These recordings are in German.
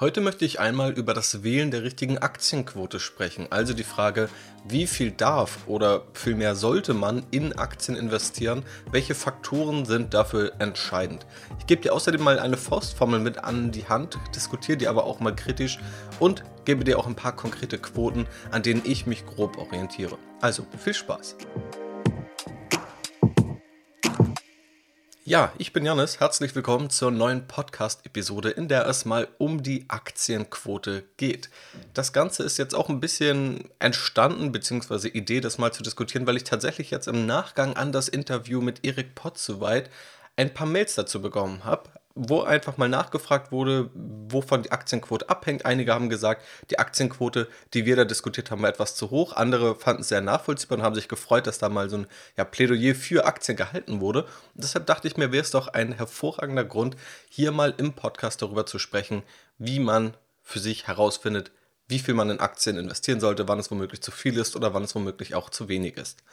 Heute möchte ich einmal über das Wählen der richtigen Aktienquote sprechen, also die Frage, wie viel darf oder vielmehr sollte man in Aktien investieren, welche Faktoren sind dafür entscheidend. Ich gebe dir außerdem mal eine Faustformel mit an die Hand, diskutiere die aber auch mal kritisch und gebe dir auch ein paar konkrete Quoten, an denen ich mich grob orientiere. Also viel Spaß! Ja, ich bin Janis. Herzlich willkommen zur neuen Podcast-Episode, in der es mal um die Aktienquote geht. Das Ganze ist jetzt auch ein bisschen entstanden, beziehungsweise Idee, das mal zu diskutieren, weil ich tatsächlich jetzt im Nachgang an das Interview mit Erik Pottsoweit ein paar Mails dazu bekommen habe wo einfach mal nachgefragt wurde, wovon die Aktienquote abhängt. Einige haben gesagt, die Aktienquote, die wir da diskutiert haben, war etwas zu hoch. Andere fanden es sehr nachvollziehbar und haben sich gefreut, dass da mal so ein ja, Plädoyer für Aktien gehalten wurde. Und deshalb dachte ich mir, wäre es doch ein hervorragender Grund, hier mal im Podcast darüber zu sprechen, wie man für sich herausfindet, wie viel man in Aktien investieren sollte, wann es womöglich zu viel ist oder wann es womöglich auch zu wenig ist.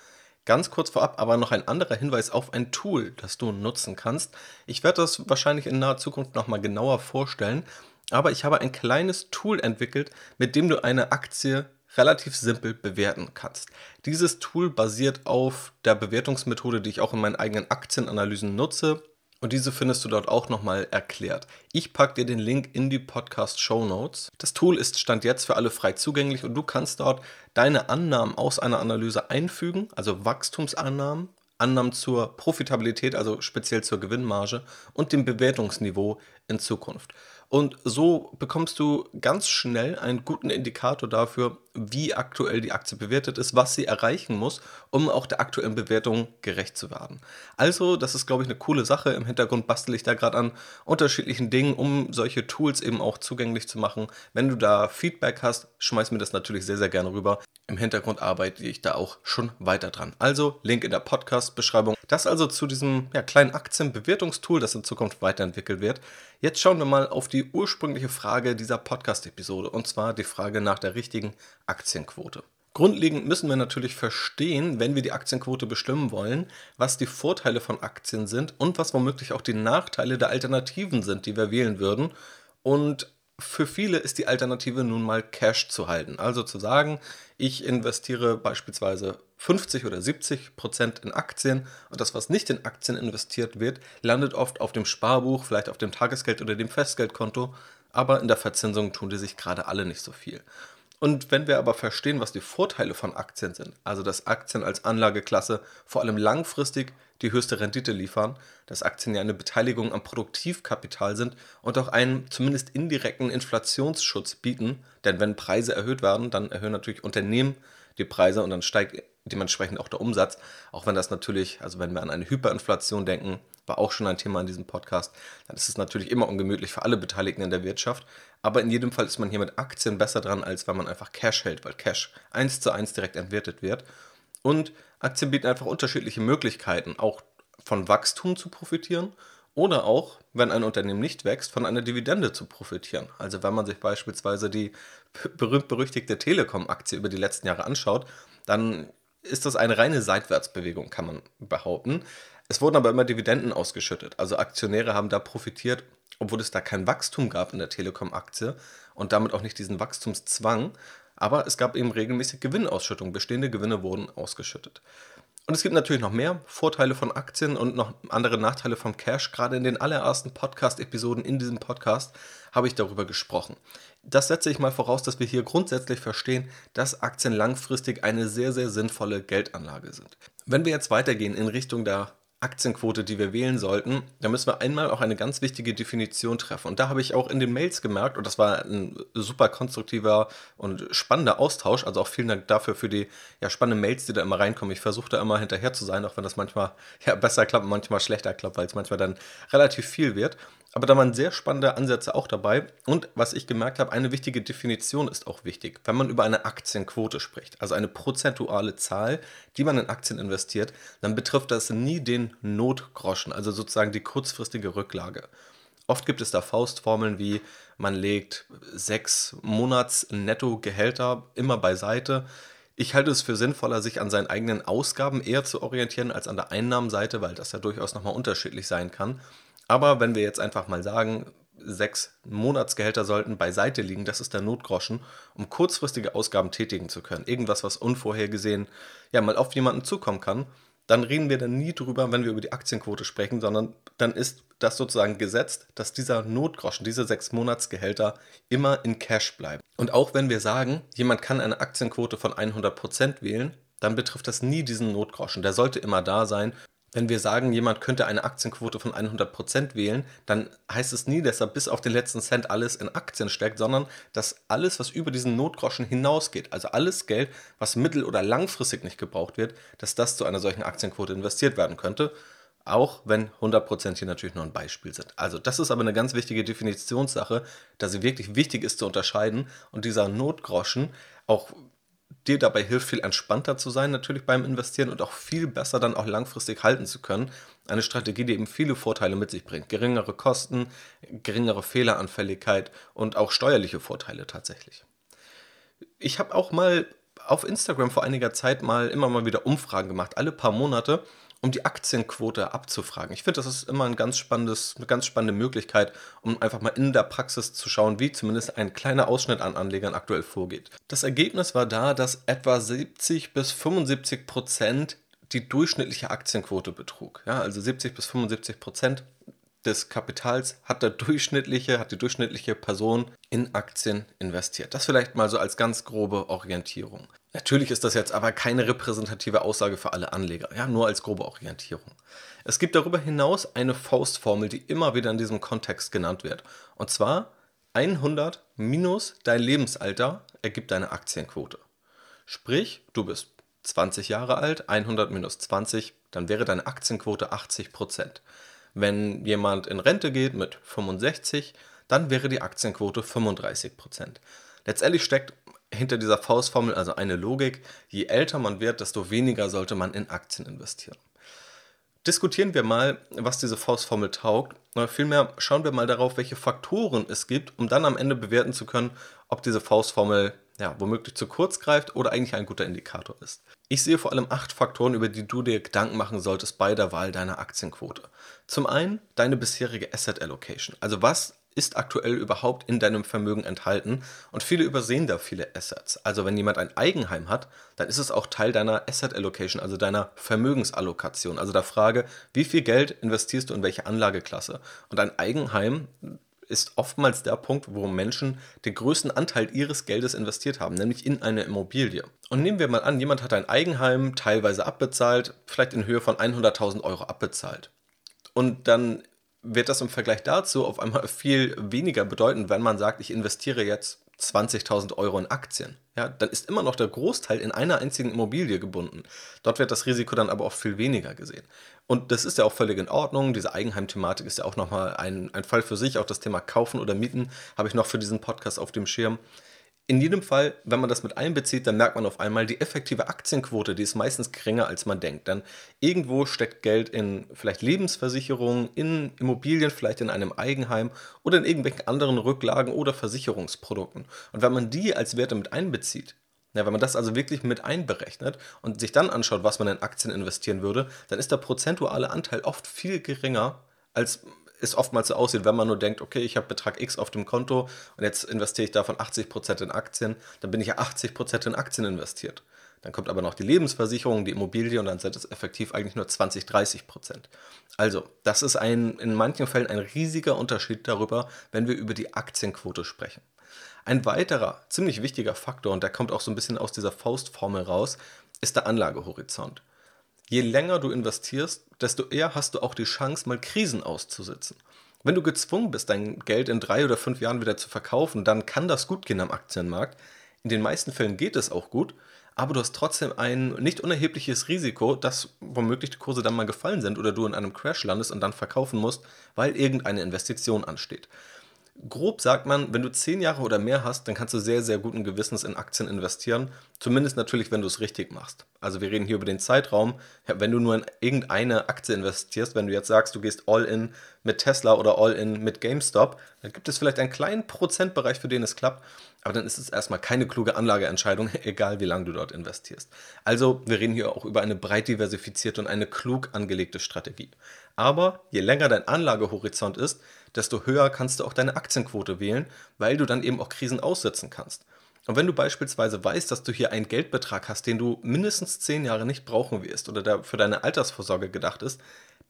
Ganz kurz vorab aber noch ein anderer Hinweis auf ein Tool, das du nutzen kannst. Ich werde das wahrscheinlich in naher Zukunft nochmal genauer vorstellen, aber ich habe ein kleines Tool entwickelt, mit dem du eine Aktie relativ simpel bewerten kannst. Dieses Tool basiert auf der Bewertungsmethode, die ich auch in meinen eigenen Aktienanalysen nutze. Und diese findest du dort auch nochmal erklärt. Ich packe dir den Link in die Podcast Show Notes. Das Tool ist Stand jetzt für alle frei zugänglich und du kannst dort deine Annahmen aus einer Analyse einfügen, also Wachstumsannahmen, Annahmen zur Profitabilität, also speziell zur Gewinnmarge und dem Bewertungsniveau in Zukunft. Und so bekommst du ganz schnell einen guten Indikator dafür, wie aktuell die Aktie bewertet ist, was sie erreichen muss, um auch der aktuellen Bewertung gerecht zu werden. Also, das ist, glaube ich, eine coole Sache. Im Hintergrund bastel ich da gerade an unterschiedlichen Dingen, um solche Tools eben auch zugänglich zu machen. Wenn du da Feedback hast, schmeiß mir das natürlich sehr, sehr gerne rüber. Im Hintergrund arbeite ich da auch schon weiter dran. Also, Link in der Podcast-Beschreibung. Das also zu diesem ja, kleinen Aktienbewertungstool, das in Zukunft weiterentwickelt wird. Jetzt schauen wir mal auf die ursprüngliche Frage dieser Podcast-Episode und zwar die Frage nach der richtigen Aktienquote. Grundlegend müssen wir natürlich verstehen, wenn wir die Aktienquote bestimmen wollen, was die Vorteile von Aktien sind und was womöglich auch die Nachteile der Alternativen sind, die wir wählen würden. Und für viele ist die Alternative nun mal Cash zu halten. Also zu sagen, ich investiere beispielsweise 50 oder 70 Prozent in Aktien und das, was nicht in Aktien investiert wird, landet oft auf dem Sparbuch, vielleicht auf dem Tagesgeld oder dem Festgeldkonto, aber in der Verzinsung tun die sich gerade alle nicht so viel. Und wenn wir aber verstehen, was die Vorteile von Aktien sind, also dass Aktien als Anlageklasse vor allem langfristig die höchste Rendite liefern, dass Aktien ja eine Beteiligung am Produktivkapital sind und auch einen zumindest indirekten Inflationsschutz bieten, denn wenn Preise erhöht werden, dann erhöhen natürlich Unternehmen die Preise und dann steigt dementsprechend auch der Umsatz, auch wenn das natürlich, also wenn wir an eine Hyperinflation denken, war auch schon ein Thema in diesem Podcast, dann ist es natürlich immer ungemütlich für alle Beteiligten in der Wirtschaft. Aber in jedem Fall ist man hier mit Aktien besser dran, als wenn man einfach Cash hält, weil Cash eins zu eins direkt entwertet wird. Und Aktien bieten einfach unterschiedliche Möglichkeiten, auch von Wachstum zu profitieren oder auch, wenn ein Unternehmen nicht wächst, von einer Dividende zu profitieren. Also wenn man sich beispielsweise die berühmt-berüchtigte Telekom-Aktie über die letzten Jahre anschaut, dann ist das eine reine Seitwärtsbewegung, kann man behaupten. Es wurden aber immer Dividenden ausgeschüttet. Also Aktionäre haben da profitiert, obwohl es da kein Wachstum gab in der Telekom-Aktie und damit auch nicht diesen Wachstumszwang. Aber es gab eben regelmäßig Gewinnausschüttung. Bestehende Gewinne wurden ausgeschüttet. Und es gibt natürlich noch mehr Vorteile von Aktien und noch andere Nachteile vom Cash. Gerade in den allerersten Podcast-Episoden in diesem Podcast habe ich darüber gesprochen. Das setze ich mal voraus, dass wir hier grundsätzlich verstehen, dass Aktien langfristig eine sehr, sehr sinnvolle Geldanlage sind. Wenn wir jetzt weitergehen in Richtung der Aktienquote, die wir wählen sollten, da müssen wir einmal auch eine ganz wichtige Definition treffen. Und da habe ich auch in den Mails gemerkt, und das war ein super konstruktiver und spannender Austausch, also auch vielen Dank dafür für die ja, spannenden Mails, die da immer reinkommen. Ich versuche da immer hinterher zu sein, auch wenn das manchmal ja, besser klappt, manchmal schlechter klappt, weil es manchmal dann relativ viel wird. Aber da waren sehr spannende Ansätze auch dabei. Und was ich gemerkt habe, eine wichtige Definition ist auch wichtig. Wenn man über eine Aktienquote spricht, also eine prozentuale Zahl, die man in Aktien investiert, dann betrifft das nie den Notgroschen, also sozusagen die kurzfristige Rücklage. Oft gibt es da Faustformeln wie man legt sechs Monats Nettogehälter immer beiseite. Ich halte es für sinnvoller, sich an seinen eigenen Ausgaben eher zu orientieren als an der Einnahmenseite, weil das ja durchaus nochmal unterschiedlich sein kann. Aber wenn wir jetzt einfach mal sagen, sechs Monatsgehälter sollten beiseite liegen, das ist der Notgroschen, um kurzfristige Ausgaben tätigen zu können. Irgendwas, was unvorhergesehen ja mal auf jemanden zukommen kann. Dann reden wir dann nie drüber, wenn wir über die Aktienquote sprechen, sondern dann ist das sozusagen gesetzt, dass dieser Notgroschen, diese sechs Monatsgehälter immer in Cash bleiben. Und auch wenn wir sagen, jemand kann eine Aktienquote von 100% wählen, dann betrifft das nie diesen Notgroschen. Der sollte immer da sein wenn wir sagen, jemand könnte eine Aktienquote von 100% wählen, dann heißt es nie, dass er bis auf den letzten Cent alles in Aktien steckt, sondern dass alles, was über diesen Notgroschen hinausgeht, also alles Geld, was mittel- oder langfristig nicht gebraucht wird, dass das zu einer solchen Aktienquote investiert werden könnte. Auch wenn 100% hier natürlich nur ein Beispiel sind. Also das ist aber eine ganz wichtige Definitionssache, da sie wirklich wichtig ist zu unterscheiden und dieser Notgroschen auch dir dabei hilft, viel entspannter zu sein, natürlich beim Investieren und auch viel besser dann auch langfristig halten zu können. Eine Strategie, die eben viele Vorteile mit sich bringt. Geringere Kosten, geringere Fehleranfälligkeit und auch steuerliche Vorteile tatsächlich. Ich habe auch mal auf Instagram vor einiger Zeit mal immer mal wieder Umfragen gemacht, alle paar Monate um die Aktienquote abzufragen. Ich finde, das ist immer ein ganz spannendes, eine ganz spannende Möglichkeit, um einfach mal in der Praxis zu schauen, wie zumindest ein kleiner Ausschnitt an Anlegern aktuell vorgeht. Das Ergebnis war da, dass etwa 70 bis 75 Prozent die durchschnittliche Aktienquote betrug. Ja, also 70 bis 75 Prozent des Kapitals hat der durchschnittliche, hat die durchschnittliche Person in Aktien investiert. Das vielleicht mal so als ganz grobe Orientierung. Natürlich ist das jetzt aber keine repräsentative Aussage für alle Anleger, ja, nur als grobe Orientierung. Es gibt darüber hinaus eine Faustformel, die immer wieder in diesem Kontext genannt wird. Und zwar 100 minus dein Lebensalter ergibt deine Aktienquote. Sprich, du bist 20 Jahre alt, 100 minus 20, dann wäre deine Aktienquote 80 Prozent. Wenn jemand in Rente geht mit 65, dann wäre die Aktienquote 35 Prozent. Letztendlich steckt hinter dieser Faustformel also eine Logik, je älter man wird, desto weniger sollte man in Aktien investieren. Diskutieren wir mal, was diese Faustformel taugt. Oder vielmehr schauen wir mal darauf, welche Faktoren es gibt, um dann am Ende bewerten zu können, ob diese Faustformel ja, womöglich zu kurz greift oder eigentlich ein guter Indikator ist. Ich sehe vor allem acht Faktoren, über die du dir Gedanken machen solltest bei der Wahl deiner Aktienquote. Zum einen deine bisherige Asset Allocation, also was ist aktuell überhaupt in deinem Vermögen enthalten und viele übersehen da viele Assets. Also wenn jemand ein Eigenheim hat, dann ist es auch Teil deiner Asset Allocation, also deiner Vermögensallokation, also der Frage, wie viel Geld investierst du in welche Anlageklasse. Und ein Eigenheim ist oftmals der Punkt, wo Menschen den größten Anteil ihres Geldes investiert haben, nämlich in eine Immobilie. Und nehmen wir mal an, jemand hat ein Eigenheim teilweise abbezahlt, vielleicht in Höhe von 100.000 Euro abbezahlt. Und dann wird das im Vergleich dazu auf einmal viel weniger bedeuten, wenn man sagt, ich investiere jetzt 20.000 Euro in Aktien. Ja, dann ist immer noch der Großteil in einer einzigen Immobilie gebunden. Dort wird das Risiko dann aber auch viel weniger gesehen. Und das ist ja auch völlig in Ordnung. Diese Eigenheimthematik ist ja auch nochmal ein, ein Fall für sich. Auch das Thema Kaufen oder Mieten habe ich noch für diesen Podcast auf dem Schirm. In jedem Fall, wenn man das mit einbezieht, dann merkt man auf einmal, die effektive Aktienquote, die ist meistens geringer, als man denkt. Dann irgendwo steckt Geld in vielleicht Lebensversicherungen, in Immobilien, vielleicht in einem Eigenheim oder in irgendwelchen anderen Rücklagen oder Versicherungsprodukten. Und wenn man die als Werte mit einbezieht, ja, wenn man das also wirklich mit einberechnet und sich dann anschaut, was man in Aktien investieren würde, dann ist der prozentuale Anteil oft viel geringer, als es oftmals so aussieht, wenn man nur denkt, okay, ich habe Betrag X auf dem Konto und jetzt investiere ich davon 80% in Aktien, dann bin ich ja 80% in Aktien investiert. Dann kommt aber noch die Lebensversicherung, die Immobilie und dann sind es effektiv eigentlich nur 20, 30 Prozent. Also, das ist ein, in manchen Fällen ein riesiger Unterschied darüber, wenn wir über die Aktienquote sprechen. Ein weiterer ziemlich wichtiger Faktor, und der kommt auch so ein bisschen aus dieser Faustformel raus, ist der Anlagehorizont je länger du investierst, desto eher hast du auch die Chance, mal Krisen auszusitzen. Wenn du gezwungen bist, dein Geld in drei oder fünf Jahren wieder zu verkaufen, dann kann das gut gehen am Aktienmarkt. In den meisten Fällen geht es auch gut, aber du hast trotzdem ein nicht unerhebliches Risiko, dass womöglich die Kurse dann mal gefallen sind oder du in einem Crash landest und dann verkaufen musst, weil irgendeine Investition ansteht grob sagt man, wenn du zehn Jahre oder mehr hast, dann kannst du sehr, sehr guten Gewissens in Aktien investieren. Zumindest natürlich, wenn du es richtig machst. Also wir reden hier über den Zeitraum. Wenn du nur in irgendeine Aktie investierst, wenn du jetzt sagst, du gehst all in mit Tesla oder all in mit GameStop, dann gibt es vielleicht einen kleinen Prozentbereich, für den es klappt. Aber dann ist es erstmal keine kluge Anlageentscheidung, egal wie lange du dort investierst. Also wir reden hier auch über eine breit diversifizierte und eine klug angelegte Strategie. Aber je länger dein Anlagehorizont ist, desto höher kannst du auch deine Aktienquote wählen, weil du dann eben auch Krisen aussitzen kannst. Und wenn du beispielsweise weißt, dass du hier einen Geldbetrag hast, den du mindestens zehn Jahre nicht brauchen wirst oder der für deine Altersvorsorge gedacht ist,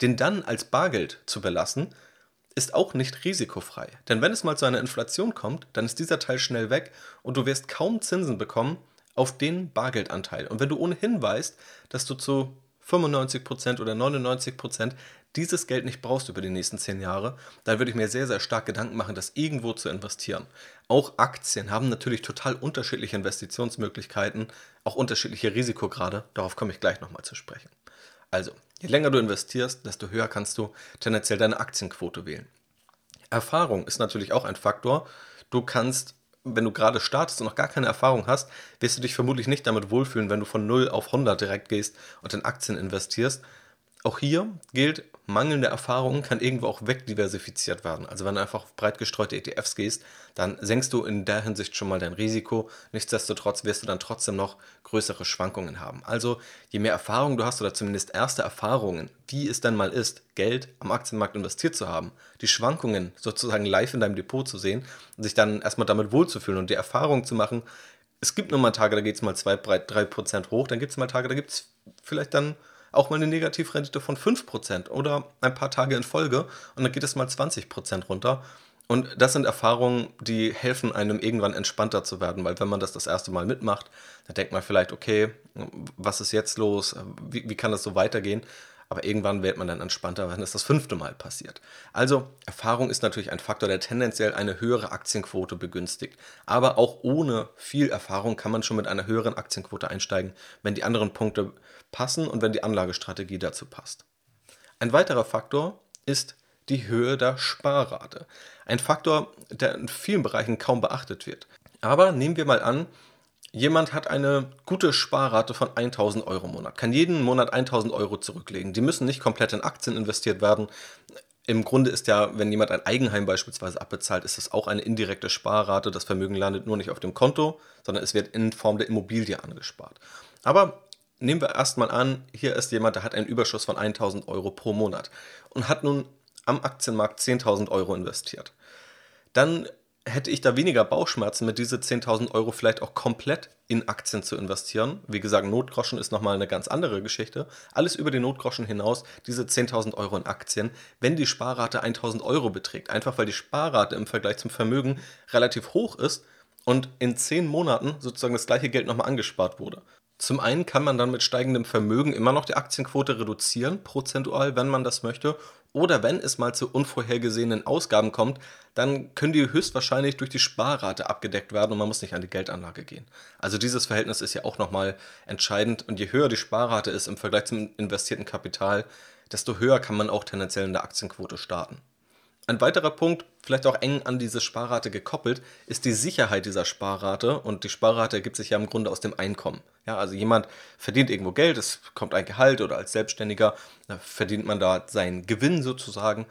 den dann als Bargeld zu belassen, ist auch nicht risikofrei. Denn wenn es mal zu einer Inflation kommt, dann ist dieser Teil schnell weg und du wirst kaum Zinsen bekommen auf den Bargeldanteil. Und wenn du ohnehin weißt, dass du zu 95% oder 99% dieses Geld nicht brauchst über die nächsten 10 Jahre, dann würde ich mir sehr, sehr stark Gedanken machen, das irgendwo zu investieren. Auch Aktien haben natürlich total unterschiedliche Investitionsmöglichkeiten, auch unterschiedliche Risikograde. Darauf komme ich gleich nochmal zu sprechen. Also, je länger du investierst, desto höher kannst du tendenziell deine Aktienquote wählen. Erfahrung ist natürlich auch ein Faktor. Du kannst wenn du gerade startest und noch gar keine Erfahrung hast, wirst du dich vermutlich nicht damit wohlfühlen, wenn du von 0 auf 100 direkt gehst und in Aktien investierst. Auch hier gilt, mangelnde Erfahrung kann irgendwo auch wegdiversifiziert werden. Also wenn du einfach auf breit gestreute ETFs gehst, dann senkst du in der Hinsicht schon mal dein Risiko. Nichtsdestotrotz wirst du dann trotzdem noch größere Schwankungen haben. Also je mehr Erfahrung du hast oder zumindest erste Erfahrungen, wie es denn mal ist, Geld am Aktienmarkt investiert zu haben, die Schwankungen sozusagen live in deinem Depot zu sehen und sich dann erstmal damit wohlzufühlen und die Erfahrung zu machen, es gibt nur mal Tage, da geht es mal 2, 3% hoch, dann gibt es mal Tage, da gibt es vielleicht dann auch mal eine Negativrendite von 5% oder ein paar Tage in Folge und dann geht es mal 20% runter. Und das sind Erfahrungen, die helfen einem irgendwann entspannter zu werden, weil wenn man das das erste Mal mitmacht, dann denkt man vielleicht, okay, was ist jetzt los? Wie, wie kann das so weitergehen? Aber irgendwann wird man dann entspannter, wenn es das fünfte Mal passiert. Also Erfahrung ist natürlich ein Faktor, der tendenziell eine höhere Aktienquote begünstigt. Aber auch ohne viel Erfahrung kann man schon mit einer höheren Aktienquote einsteigen, wenn die anderen Punkte passen und wenn die Anlagestrategie dazu passt. Ein weiterer Faktor ist die Höhe der Sparrate. Ein Faktor, der in vielen Bereichen kaum beachtet wird. Aber nehmen wir mal an, jemand hat eine gute Sparrate von 1000 Euro im Monat, kann jeden Monat 1000 Euro zurücklegen. Die müssen nicht komplett in Aktien investiert werden. Im Grunde ist ja, wenn jemand ein Eigenheim beispielsweise abbezahlt, ist das auch eine indirekte Sparrate. Das Vermögen landet nur nicht auf dem Konto, sondern es wird in Form der Immobilie angespart. Aber nehmen wir erstmal an, hier ist jemand, der hat einen Überschuss von 1000 Euro pro Monat und hat nun am Aktienmarkt 10.000 Euro investiert. Dann hätte ich da weniger Bauchschmerzen, mit diese 10.000 Euro vielleicht auch komplett in Aktien zu investieren. Wie gesagt, Notgroschen ist nochmal eine ganz andere Geschichte. Alles über den Notgroschen hinaus, diese 10.000 Euro in Aktien, wenn die Sparrate 1.000 Euro beträgt. Einfach weil die Sparrate im Vergleich zum Vermögen relativ hoch ist und in 10 Monaten sozusagen das gleiche Geld nochmal angespart wurde. Zum einen kann man dann mit steigendem Vermögen immer noch die Aktienquote reduzieren, prozentual, wenn man das möchte. Oder wenn es mal zu unvorhergesehenen Ausgaben kommt, dann können die höchstwahrscheinlich durch die Sparrate abgedeckt werden und man muss nicht an die Geldanlage gehen. Also dieses Verhältnis ist ja auch nochmal entscheidend und je höher die Sparrate ist im Vergleich zum investierten Kapital, desto höher kann man auch tendenziell in der Aktienquote starten. Ein weiterer Punkt, vielleicht auch eng an diese Sparrate gekoppelt, ist die Sicherheit dieser Sparrate. Und die Sparrate ergibt sich ja im Grunde aus dem Einkommen. Ja, also jemand verdient irgendwo Geld, es kommt ein Gehalt oder als Selbstständiger verdient man da seinen Gewinn sozusagen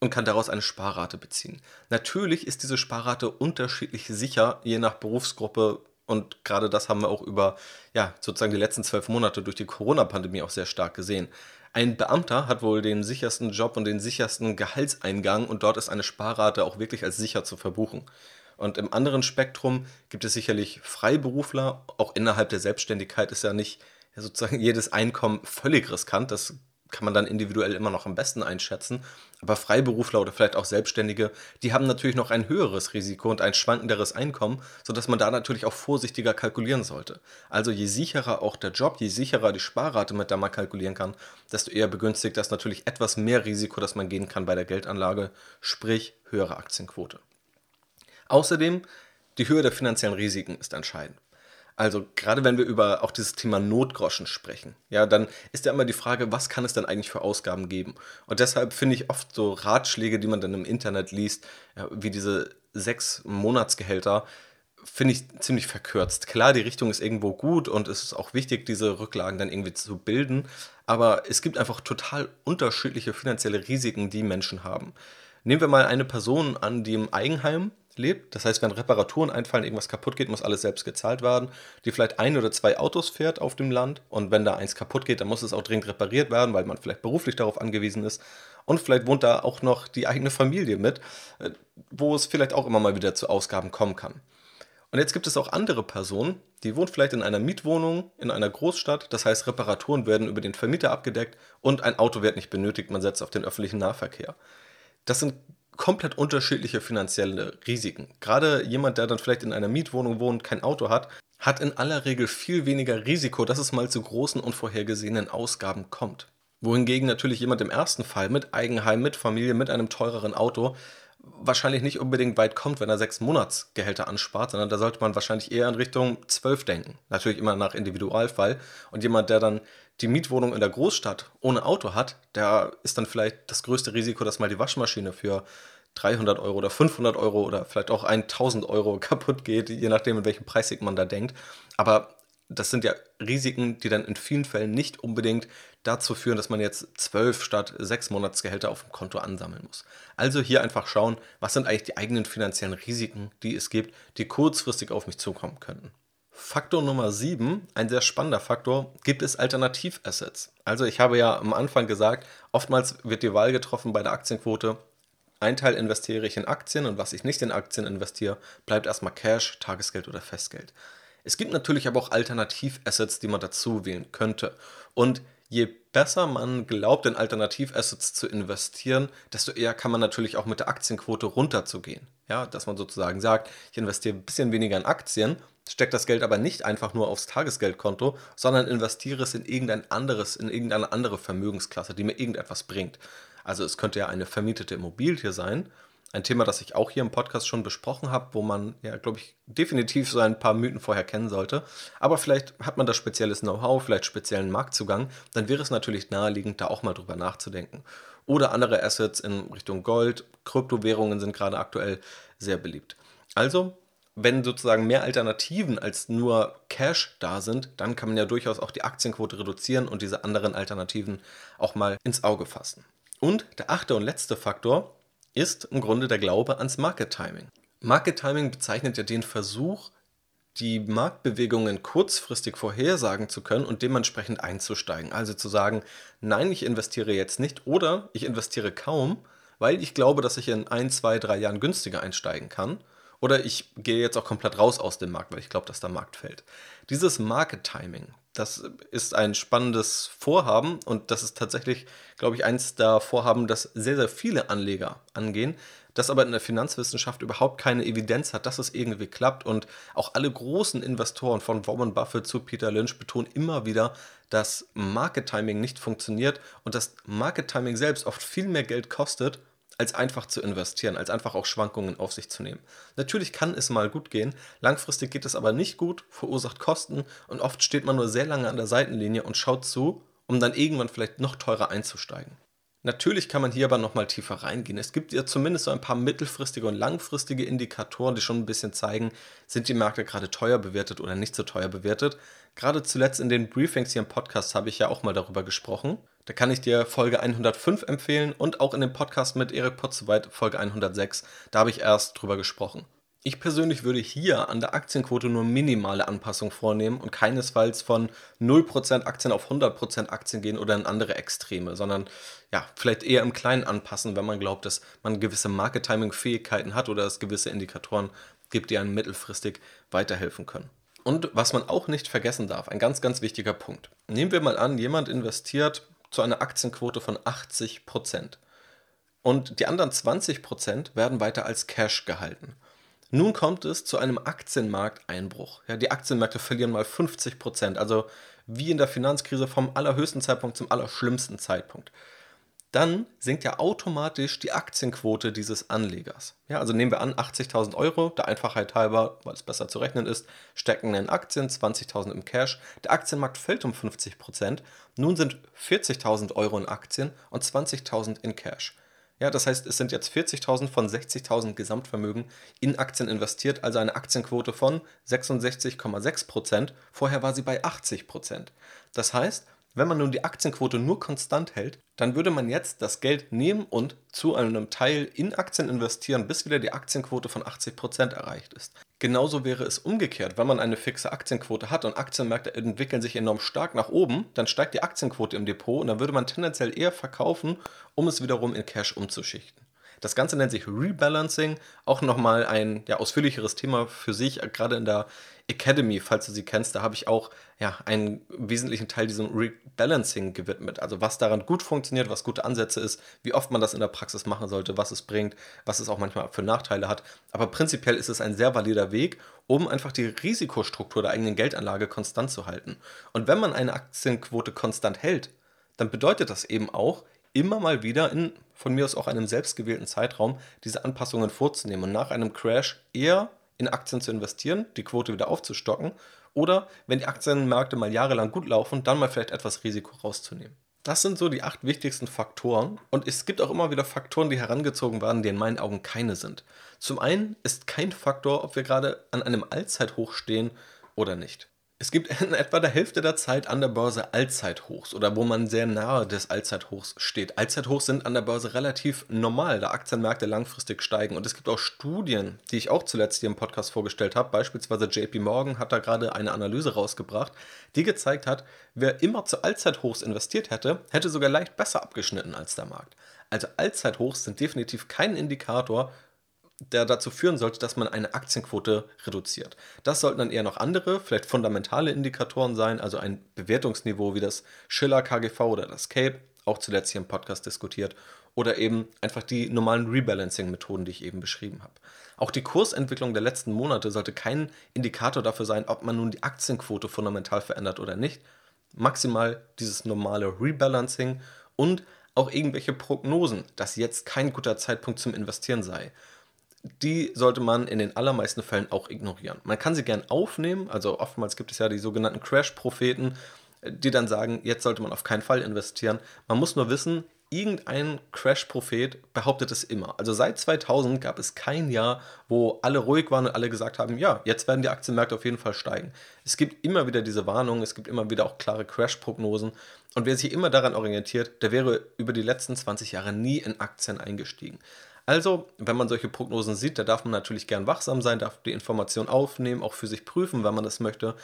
und kann daraus eine Sparrate beziehen. Natürlich ist diese Sparrate unterschiedlich sicher, je nach Berufsgruppe. Und gerade das haben wir auch über ja, sozusagen die letzten zwölf Monate durch die Corona-Pandemie auch sehr stark gesehen. Ein Beamter hat wohl den sichersten Job und den sichersten Gehaltseingang und dort ist eine Sparrate auch wirklich als sicher zu verbuchen. Und im anderen Spektrum gibt es sicherlich Freiberufler. Auch innerhalb der Selbstständigkeit ist ja nicht sozusagen jedes Einkommen völlig riskant. Das kann man dann individuell immer noch am besten einschätzen. Aber Freiberufler oder vielleicht auch Selbstständige, die haben natürlich noch ein höheres Risiko und ein schwankenderes Einkommen, sodass man da natürlich auch vorsichtiger kalkulieren sollte. Also je sicherer auch der Job, je sicherer die Sparrate, mit der man kalkulieren kann, desto eher begünstigt das natürlich etwas mehr Risiko, das man gehen kann bei der Geldanlage, sprich höhere Aktienquote. Außerdem, die Höhe der finanziellen Risiken ist entscheidend. Also gerade wenn wir über auch dieses Thema Notgroschen sprechen, ja, dann ist ja immer die Frage, was kann es denn eigentlich für Ausgaben geben? Und deshalb finde ich oft so Ratschläge, die man dann im Internet liest, ja, wie diese sechs Monatsgehälter, finde ich ziemlich verkürzt. Klar, die Richtung ist irgendwo gut und es ist auch wichtig, diese Rücklagen dann irgendwie zu bilden, aber es gibt einfach total unterschiedliche finanzielle Risiken, die Menschen haben. Nehmen wir mal eine Person an, die im Eigenheim lebt. Das heißt, wenn Reparaturen einfallen, irgendwas kaputt geht, muss alles selbst gezahlt werden. Die vielleicht ein oder zwei Autos fährt auf dem Land und wenn da eins kaputt geht, dann muss es auch dringend repariert werden, weil man vielleicht beruflich darauf angewiesen ist. Und vielleicht wohnt da auch noch die eigene Familie mit, äh, wo es vielleicht auch immer mal wieder zu Ausgaben kommen kann. Und jetzt gibt es auch andere Personen, die wohnen vielleicht in einer Mietwohnung in einer Großstadt. Das heißt, Reparaturen werden über den Vermieter abgedeckt und ein Auto wird nicht benötigt. Man setzt auf den öffentlichen Nahverkehr. Das sind komplett unterschiedliche finanzielle Risiken. Gerade jemand, der dann vielleicht in einer Mietwohnung wohnt, kein Auto hat, hat in aller Regel viel weniger Risiko, dass es mal zu großen unvorhergesehenen Ausgaben kommt. Wohingegen natürlich jemand im ersten Fall mit Eigenheim, mit Familie, mit einem teureren Auto wahrscheinlich nicht unbedingt weit kommt, wenn er sechs Monatsgehälter anspart, sondern da sollte man wahrscheinlich eher in Richtung zwölf denken. Natürlich immer nach Individualfall. Und jemand, der dann die Mietwohnung in der Großstadt ohne Auto hat, der ist dann vielleicht das größte Risiko, dass mal die Waschmaschine für 300 Euro oder 500 Euro oder vielleicht auch 1000 Euro kaputt geht, je nachdem, in welchem Preissegment man da denkt. Aber das sind ja Risiken, die dann in vielen Fällen nicht unbedingt dazu führen, dass man jetzt zwölf statt sechs Monatsgehälter auf dem Konto ansammeln muss. Also hier einfach schauen, was sind eigentlich die eigenen finanziellen Risiken, die es gibt, die kurzfristig auf mich zukommen könnten. Faktor Nummer 7, ein sehr spannender Faktor, gibt es Alternativassets. Also ich habe ja am Anfang gesagt, oftmals wird die Wahl getroffen bei der Aktienquote. Ein Teil investiere ich in Aktien und was ich nicht in Aktien investiere, bleibt erstmal Cash, Tagesgeld oder Festgeld. Es gibt natürlich aber auch Alternativassets, die man dazu wählen könnte. Und je besser man glaubt, in Alternativassets zu investieren, desto eher kann man natürlich auch mit der Aktienquote runterzugehen. Ja, dass man sozusagen sagt, ich investiere ein bisschen weniger in Aktien, stecke das Geld aber nicht einfach nur aufs Tagesgeldkonto, sondern investiere es in irgendein anderes, in irgendeine andere Vermögensklasse, die mir irgendetwas bringt. Also es könnte ja eine vermietete Immobilie sein ein Thema, das ich auch hier im Podcast schon besprochen habe, wo man ja, glaube ich, definitiv so ein paar Mythen vorher kennen sollte. Aber vielleicht hat man da spezielles Know-how, vielleicht speziellen Marktzugang. Dann wäre es natürlich naheliegend, da auch mal drüber nachzudenken. Oder andere Assets in Richtung Gold, Kryptowährungen sind gerade aktuell sehr beliebt. Also, wenn sozusagen mehr Alternativen als nur Cash da sind, dann kann man ja durchaus auch die Aktienquote reduzieren und diese anderen Alternativen auch mal ins Auge fassen. Und der achte und letzte Faktor, ist im Grunde der Glaube ans Market Timing. Market Timing bezeichnet ja den Versuch, die Marktbewegungen kurzfristig vorhersagen zu können und dementsprechend einzusteigen. Also zu sagen, nein, ich investiere jetzt nicht oder ich investiere kaum, weil ich glaube, dass ich in ein, zwei, drei Jahren günstiger einsteigen kann. Oder ich gehe jetzt auch komplett raus aus dem Markt, weil ich glaube, dass der Markt fällt. Dieses Market Timing, das ist ein spannendes Vorhaben und das ist tatsächlich, glaube ich, eins der Vorhaben, das sehr, sehr viele Anleger angehen, das aber in der Finanzwissenschaft überhaupt keine Evidenz hat, dass es irgendwie klappt. Und auch alle großen Investoren von Warren Buffett zu Peter Lynch betonen immer wieder, dass Market Timing nicht funktioniert und dass Market Timing selbst oft viel mehr Geld kostet als einfach zu investieren, als einfach auch Schwankungen auf sich zu nehmen. Natürlich kann es mal gut gehen, langfristig geht es aber nicht gut, verursacht Kosten und oft steht man nur sehr lange an der Seitenlinie und schaut zu, um dann irgendwann vielleicht noch teurer einzusteigen. Natürlich kann man hier aber nochmal tiefer reingehen. Es gibt ja zumindest so ein paar mittelfristige und langfristige Indikatoren, die schon ein bisschen zeigen, sind die Märkte gerade teuer bewertet oder nicht so teuer bewertet. Gerade zuletzt in den Briefings hier im Podcast habe ich ja auch mal darüber gesprochen. Da kann ich dir Folge 105 empfehlen und auch in dem Podcast mit Erik Potzeweit Folge 106. Da habe ich erst drüber gesprochen. Ich persönlich würde hier an der Aktienquote nur minimale Anpassungen vornehmen und keinesfalls von 0% Aktien auf 100% Aktien gehen oder in andere Extreme, sondern ja, vielleicht eher im Kleinen anpassen, wenn man glaubt, dass man gewisse Market-Timing-Fähigkeiten hat oder es gewisse Indikatoren gibt, die einem mittelfristig weiterhelfen können. Und was man auch nicht vergessen darf, ein ganz, ganz wichtiger Punkt. Nehmen wir mal an, jemand investiert zu einer Aktienquote von 80% Und die anderen 20% werden weiter als Cash gehalten. Nun kommt es zu einem Aktienmarkteinbruch. Ja, die Aktienmärkte verlieren mal 50% also wie in der Finanzkrise vom allerhöchsten Zeitpunkt zum allerschlimmsten Zeitpunkt dann sinkt ja automatisch die Aktienquote dieses Anlegers. Ja, also nehmen wir an, 80.000 Euro, der Einfachheit halber, weil es besser zu rechnen ist, stecken in Aktien, 20.000 im Cash. Der Aktienmarkt fällt um 50%. Nun sind 40.000 Euro in Aktien und 20.000 in Cash. Ja, das heißt, es sind jetzt 40.000 von 60.000 Gesamtvermögen in Aktien investiert, also eine Aktienquote von 66,6%. Vorher war sie bei 80%. Das heißt, wenn man nun die Aktienquote nur konstant hält, dann würde man jetzt das Geld nehmen und zu einem Teil in Aktien investieren, bis wieder die Aktienquote von 80% erreicht ist. Genauso wäre es umgekehrt, wenn man eine fixe Aktienquote hat und Aktienmärkte entwickeln sich enorm stark nach oben, dann steigt die Aktienquote im Depot und dann würde man tendenziell eher verkaufen, um es wiederum in Cash umzuschichten. Das Ganze nennt sich Rebalancing, auch nochmal ein ja, ausführlicheres Thema für sich, gerade in der Academy, falls du sie kennst, da habe ich auch ja, einen wesentlichen Teil diesem Rebalancing gewidmet. Also was daran gut funktioniert, was gute Ansätze ist, wie oft man das in der Praxis machen sollte, was es bringt, was es auch manchmal für Nachteile hat. Aber prinzipiell ist es ein sehr valider Weg, um einfach die Risikostruktur der eigenen Geldanlage konstant zu halten. Und wenn man eine Aktienquote konstant hält, dann bedeutet das eben auch, immer mal wieder in von mir aus auch einem selbstgewählten Zeitraum diese Anpassungen vorzunehmen und nach einem Crash eher in Aktien zu investieren, die Quote wieder aufzustocken oder wenn die Aktienmärkte mal jahrelang gut laufen, dann mal vielleicht etwas Risiko rauszunehmen. Das sind so die acht wichtigsten Faktoren und es gibt auch immer wieder Faktoren, die herangezogen werden, die in meinen Augen keine sind. Zum einen ist kein Faktor, ob wir gerade an einem Allzeithoch stehen oder nicht. Es gibt in etwa der Hälfte der Zeit an der Börse Allzeithochs oder wo man sehr nahe des Allzeithochs steht. Allzeithochs sind an der Börse relativ normal, da Aktienmärkte langfristig steigen. Und es gibt auch Studien, die ich auch zuletzt hier im Podcast vorgestellt habe. Beispielsweise JP Morgan hat da gerade eine Analyse rausgebracht, die gezeigt hat, wer immer zu Allzeithochs investiert hätte, hätte sogar leicht besser abgeschnitten als der Markt. Also Allzeithochs sind definitiv kein Indikator der dazu führen sollte, dass man eine Aktienquote reduziert. Das sollten dann eher noch andere, vielleicht fundamentale Indikatoren sein, also ein Bewertungsniveau wie das Schiller KGV oder das CAPE, auch zuletzt hier im Podcast diskutiert, oder eben einfach die normalen Rebalancing-Methoden, die ich eben beschrieben habe. Auch die Kursentwicklung der letzten Monate sollte kein Indikator dafür sein, ob man nun die Aktienquote fundamental verändert oder nicht. Maximal dieses normale Rebalancing und auch irgendwelche Prognosen, dass jetzt kein guter Zeitpunkt zum Investieren sei die sollte man in den allermeisten Fällen auch ignorieren. Man kann sie gern aufnehmen, also oftmals gibt es ja die sogenannten Crash-Propheten, die dann sagen, jetzt sollte man auf keinen Fall investieren. Man muss nur wissen, irgendein Crash-Prophet behauptet es immer. Also seit 2000 gab es kein Jahr, wo alle ruhig waren und alle gesagt haben, ja, jetzt werden die Aktienmärkte auf jeden Fall steigen. Es gibt immer wieder diese Warnungen, es gibt immer wieder auch klare Crash-Prognosen. Und wer sich immer daran orientiert, der wäre über die letzten 20 Jahre nie in Aktien eingestiegen. Also, wenn man solche Prognosen sieht, da darf man natürlich gern wachsam sein, darf die Information aufnehmen, auch für sich prüfen, wenn man das möchte.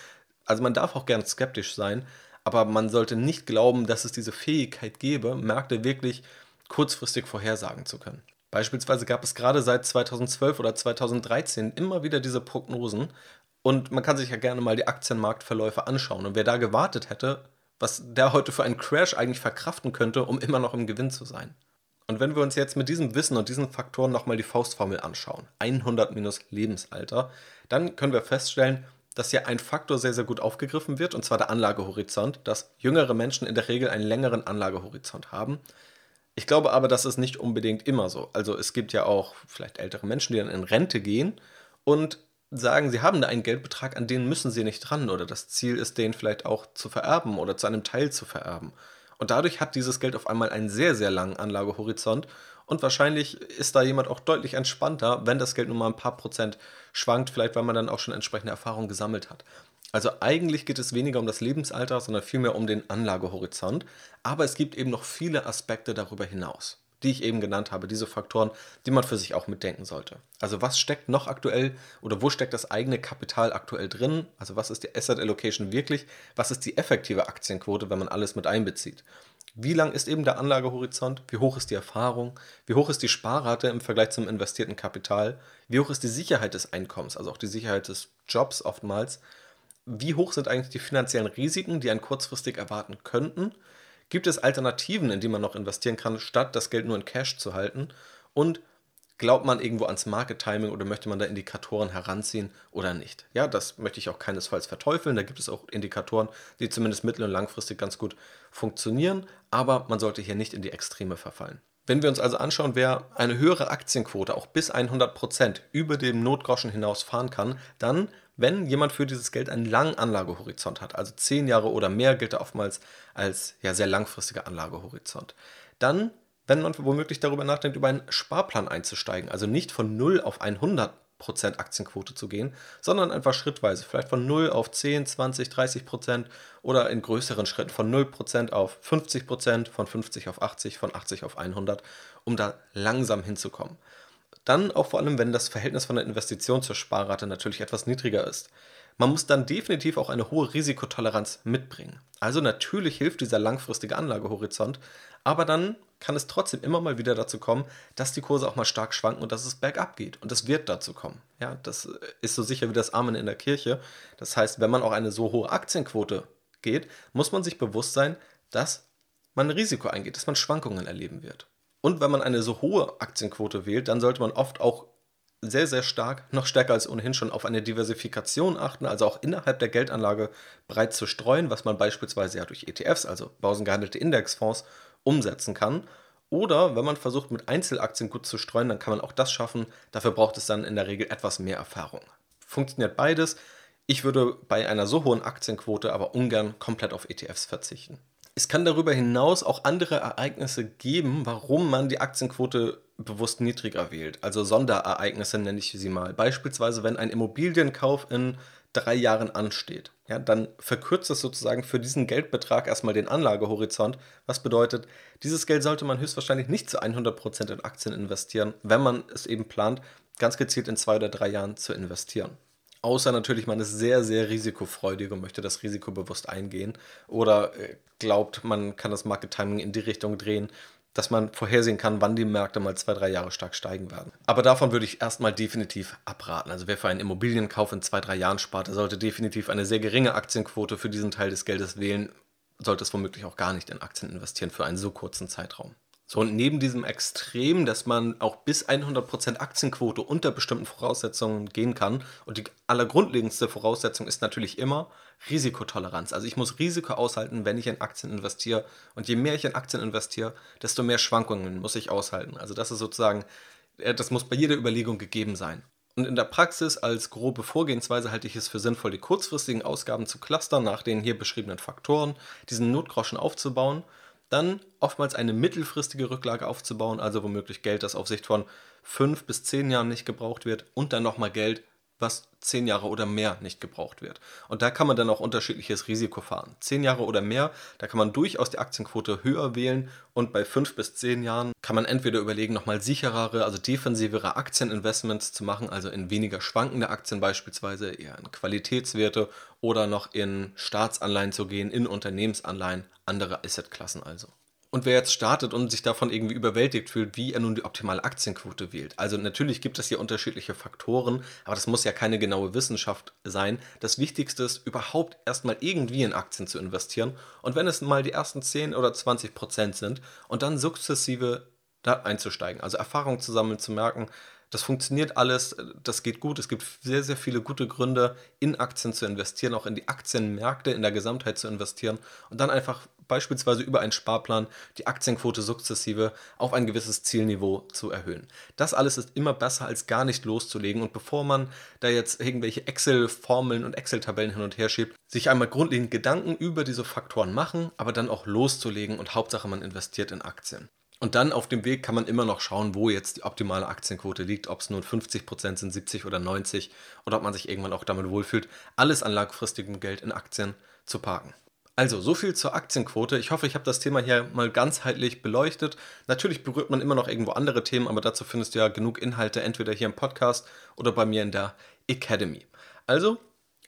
Also man darf auch gern skeptisch sein, aber man sollte nicht glauben, dass es diese Fähigkeit gäbe, Märkte wirklich kurzfristig vorhersagen zu können. Beispielsweise gab es gerade seit 2012 oder 2013 immer wieder diese Prognosen und man kann sich ja gerne mal die Aktienmarktverläufe anschauen. Und wer da gewartet hätte, was der heute für einen Crash eigentlich verkraften könnte, um immer noch im Gewinn zu sein. Und wenn wir uns jetzt mit diesem Wissen und diesen Faktoren nochmal die Faustformel anschauen, 100 minus Lebensalter, dann können wir feststellen, dass hier ein Faktor sehr, sehr gut aufgegriffen wird, und zwar der Anlagehorizont, dass jüngere Menschen in der Regel einen längeren Anlagehorizont haben. Ich glaube aber, das ist nicht unbedingt immer so. Also es gibt ja auch vielleicht ältere Menschen, die dann in Rente gehen und sagen, sie haben da einen Geldbetrag, an den müssen sie nicht dran oder das Ziel ist, den vielleicht auch zu vererben oder zu einem Teil zu vererben. Und dadurch hat dieses Geld auf einmal einen sehr, sehr langen Anlagehorizont. Und wahrscheinlich ist da jemand auch deutlich entspannter, wenn das Geld nur mal ein paar Prozent schwankt, vielleicht weil man dann auch schon entsprechende Erfahrungen gesammelt hat. Also eigentlich geht es weniger um das Lebensalter, sondern vielmehr um den Anlagehorizont. Aber es gibt eben noch viele Aspekte darüber hinaus die ich eben genannt habe, diese Faktoren, die man für sich auch mitdenken sollte. Also was steckt noch aktuell oder wo steckt das eigene Kapital aktuell drin? Also was ist die Asset Allocation wirklich? Was ist die effektive Aktienquote, wenn man alles mit einbezieht? Wie lang ist eben der Anlagehorizont? Wie hoch ist die Erfahrung? Wie hoch ist die Sparrate im Vergleich zum investierten Kapital? Wie hoch ist die Sicherheit des Einkommens, also auch die Sicherheit des Jobs oftmals? Wie hoch sind eigentlich die finanziellen Risiken, die einen kurzfristig erwarten könnten? Gibt es Alternativen, in die man noch investieren kann, statt das Geld nur in Cash zu halten? Und glaubt man irgendwo ans Market Timing oder möchte man da Indikatoren heranziehen oder nicht? Ja, das möchte ich auch keinesfalls verteufeln. Da gibt es auch Indikatoren, die zumindest mittel- und langfristig ganz gut funktionieren, aber man sollte hier nicht in die Extreme verfallen. Wenn wir uns also anschauen, wer eine höhere Aktienquote auch bis 100% über dem Notgroschen hinaus fahren kann, dann wenn jemand für dieses Geld einen langen Anlagehorizont hat, also zehn Jahre oder mehr, gilt er oftmals als ja, sehr langfristiger Anlagehorizont. Dann, wenn man womöglich darüber nachdenkt, über einen Sparplan einzusteigen, also nicht von 0 auf 100% Aktienquote zu gehen, sondern einfach schrittweise, vielleicht von 0 auf 10, 20, 30 Prozent oder in größeren Schritten von 0 Prozent auf 50 Prozent, von 50 auf 80, von 80 auf 100, um da langsam hinzukommen. Dann auch vor allem, wenn das Verhältnis von der Investition zur Sparrate natürlich etwas niedriger ist. Man muss dann definitiv auch eine hohe Risikotoleranz mitbringen. Also natürlich hilft dieser langfristige Anlagehorizont, aber dann kann es trotzdem immer mal wieder dazu kommen, dass die Kurse auch mal stark schwanken und dass es bergab geht. Und das wird dazu kommen. Ja, das ist so sicher wie das Amen in der Kirche. Das heißt, wenn man auch eine so hohe Aktienquote geht, muss man sich bewusst sein, dass man ein Risiko eingeht, dass man Schwankungen erleben wird. Und wenn man eine so hohe Aktienquote wählt, dann sollte man oft auch sehr, sehr stark, noch stärker als ohnehin schon, auf eine Diversifikation achten, also auch innerhalb der Geldanlage breit zu streuen, was man beispielsweise ja durch ETFs, also börsengehandelte Indexfonds, umsetzen kann. Oder wenn man versucht, mit Einzelaktien gut zu streuen, dann kann man auch das schaffen. Dafür braucht es dann in der Regel etwas mehr Erfahrung. Funktioniert beides. Ich würde bei einer so hohen Aktienquote aber ungern komplett auf ETFs verzichten. Es kann darüber hinaus auch andere Ereignisse geben, warum man die Aktienquote bewusst niedriger wählt. Also Sonderereignisse nenne ich sie mal. Beispielsweise, wenn ein Immobilienkauf in drei Jahren ansteht, ja, dann verkürzt es sozusagen für diesen Geldbetrag erstmal den Anlagehorizont. Was bedeutet, dieses Geld sollte man höchstwahrscheinlich nicht zu 100% in Aktien investieren, wenn man es eben plant, ganz gezielt in zwei oder drei Jahren zu investieren. Außer natürlich, man ist sehr, sehr risikofreudig und möchte das Risiko bewusst eingehen. Oder äh, glaubt, man kann das Market Timing in die Richtung drehen, dass man vorhersehen kann, wann die Märkte mal zwei, drei Jahre stark steigen werden. Aber davon würde ich erstmal definitiv abraten. Also wer für einen Immobilienkauf in zwei, drei Jahren spart, der sollte definitiv eine sehr geringe Aktienquote für diesen Teil des Geldes wählen, sollte es womöglich auch gar nicht in Aktien investieren für einen so kurzen Zeitraum. So, und neben diesem Extrem, dass man auch bis 100% Aktienquote unter bestimmten Voraussetzungen gehen kann, und die allergrundlegendste Voraussetzung ist natürlich immer Risikotoleranz. Also ich muss Risiko aushalten, wenn ich in Aktien investiere. Und je mehr ich in Aktien investiere, desto mehr Schwankungen muss ich aushalten. Also das ist sozusagen, äh, das muss bei jeder Überlegung gegeben sein. Und in der Praxis als grobe Vorgehensweise halte ich es für sinnvoll, die kurzfristigen Ausgaben zu clustern nach den hier beschriebenen Faktoren, diesen Notgroschen aufzubauen dann oftmals eine mittelfristige Rücklage aufzubauen, also womöglich Geld, das auf Sicht von fünf bis zehn Jahren nicht gebraucht wird und dann nochmal Geld, was zehn Jahre oder mehr nicht gebraucht wird. Und da kann man dann auch unterschiedliches Risiko fahren. Zehn Jahre oder mehr, da kann man durchaus die Aktienquote höher wählen und bei fünf bis zehn Jahren kann man entweder überlegen, nochmal sicherere, also defensivere Aktieninvestments zu machen, also in weniger schwankende Aktien beispielsweise, eher in Qualitätswerte oder noch in Staatsanleihen zu gehen, in Unternehmensanleihen andere Assetklassen also. Und wer jetzt startet und sich davon irgendwie überwältigt fühlt, wie er nun die optimale Aktienquote wählt. Also natürlich gibt es hier unterschiedliche Faktoren, aber das muss ja keine genaue Wissenschaft sein. Das Wichtigste ist überhaupt erstmal irgendwie in Aktien zu investieren. Und wenn es mal die ersten 10 oder 20 Prozent sind und dann sukzessive da einzusteigen. Also Erfahrung zu sammeln, zu merken, das funktioniert alles, das geht gut. Es gibt sehr, sehr viele gute Gründe, in Aktien zu investieren, auch in die Aktienmärkte in der Gesamtheit zu investieren und dann einfach beispielsweise über einen Sparplan die Aktienquote sukzessive auf ein gewisses Zielniveau zu erhöhen. Das alles ist immer besser als gar nicht loszulegen und bevor man da jetzt irgendwelche Excel-Formeln und Excel-Tabellen hin und her schiebt, sich einmal grundlegend Gedanken über diese Faktoren machen, aber dann auch loszulegen und Hauptsache man investiert in Aktien. Und dann auf dem Weg kann man immer noch schauen, wo jetzt die optimale Aktienquote liegt, ob es nun 50% sind, 70 oder 90 oder ob man sich irgendwann auch damit wohlfühlt, alles an langfristigem Geld in Aktien zu parken. Also, so viel zur Aktienquote. Ich hoffe, ich habe das Thema hier mal ganzheitlich beleuchtet. Natürlich berührt man immer noch irgendwo andere Themen, aber dazu findest du ja genug Inhalte entweder hier im Podcast oder bei mir in der Academy. Also,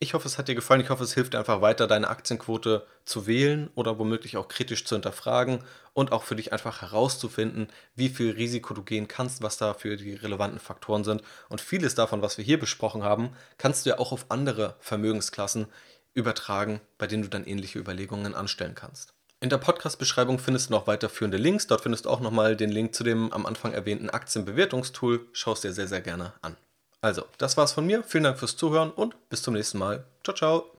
ich hoffe, es hat dir gefallen. Ich hoffe, es hilft dir einfach weiter, deine Aktienquote zu wählen oder womöglich auch kritisch zu hinterfragen und auch für dich einfach herauszufinden, wie viel Risiko du gehen kannst, was da für die relevanten Faktoren sind. Und vieles davon, was wir hier besprochen haben, kannst du ja auch auf andere Vermögensklassen übertragen, bei denen du dann ähnliche Überlegungen anstellen kannst. In der Podcast-Beschreibung findest du noch weiterführende Links. Dort findest du auch nochmal den Link zu dem am Anfang erwähnten Aktienbewertungstool. Schau es dir sehr, sehr gerne an. Also, das war's von mir. Vielen Dank fürs Zuhören und bis zum nächsten Mal. Ciao, ciao.